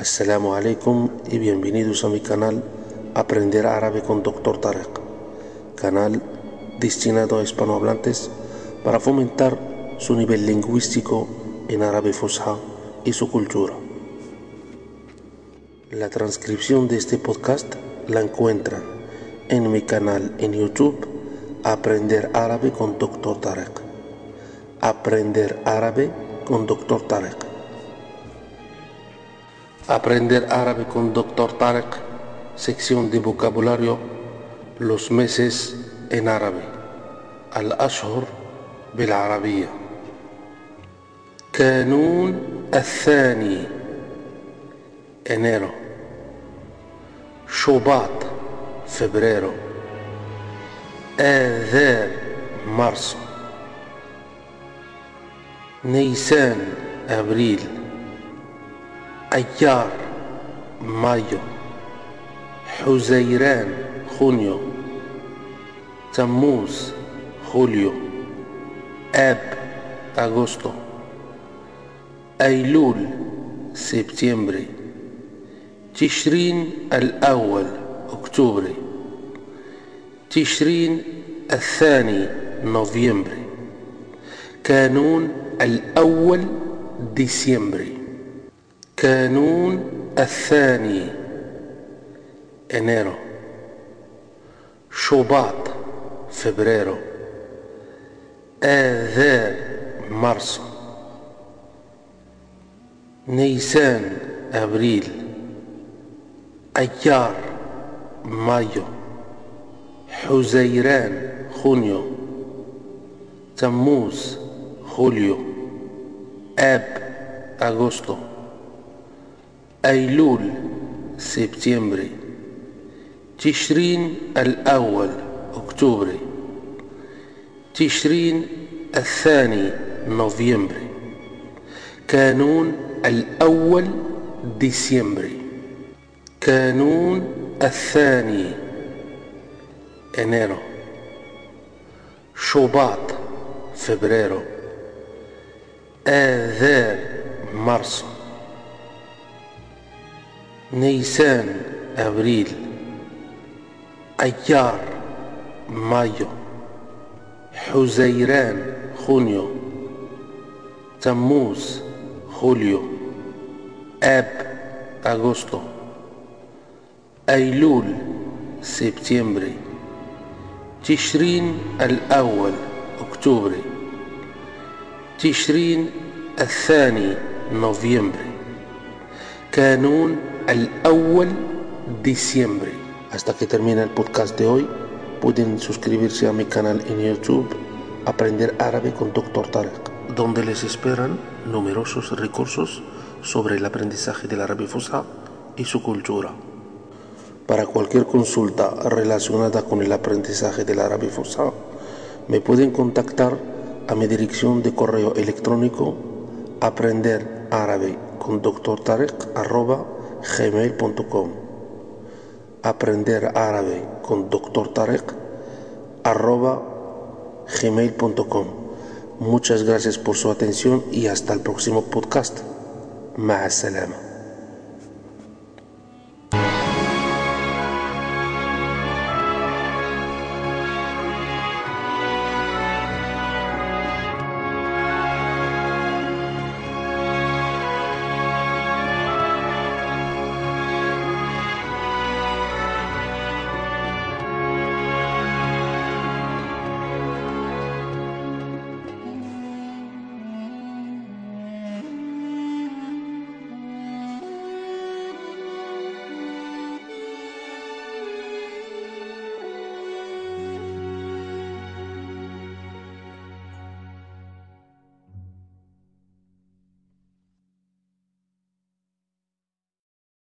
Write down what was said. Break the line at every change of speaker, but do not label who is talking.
Assalamu alaikum y bienvenidos a mi canal Aprender Árabe con Dr. Tarek, canal destinado a hispanohablantes para fomentar su nivel lingüístico en árabe fusha y su cultura. La transcripción de este podcast la encuentran en mi canal en YouTube Aprender Árabe con Dr. Tarek. Aprender Árabe con Dr. Tarek. Aprender árabe con Dr. Tarek, sección de vocabulario, los meses en árabe. الأشهر بالعربية كانون الثاني enero شباط فبراير آذار مارس نيسان أبريل أيار مايو حزيران خونيو تموز خوليو آب أغسطو أيلول سبتمبري تشرين الأول أكتوبري تشرين الثاني نوفمبري كانون الأول ديسمبري كانون الثاني. انيرو. شباط فبراير آذار مارس نيسان أبريل. أيار مايو. حزيران خونيو. تموز خوليو. آب أغسطو. أيلول سبتمبري. تشرين الأول أكتوبري. تشرين الثاني نوفمبري. كانون الأول ديسمبري. كانون الثاني انيرو شباط فبراير آذار مارس نيسان أبريل أيار مايو حزيران خونيو تموز خوليو آب أغسطو أيلول سبتمبري تشرين الأول أكتوبري تشرين الثاني نوفمبري كانون al awal diciembre. Hasta que termine el podcast de hoy, pueden suscribirse a mi canal en YouTube, Aprender Árabe con Dr. Tarek, donde les esperan numerosos recursos sobre el aprendizaje del árabe fosa y su cultura. Para cualquier consulta relacionada con el aprendizaje del árabe fosa, me pueden contactar a mi dirección de correo electrónico aprender árabe con doctor Tarek arroba gmail.com aprender árabe con Dr. Tarek arroba gmail.com muchas gracias por su atención y hasta el próximo podcast.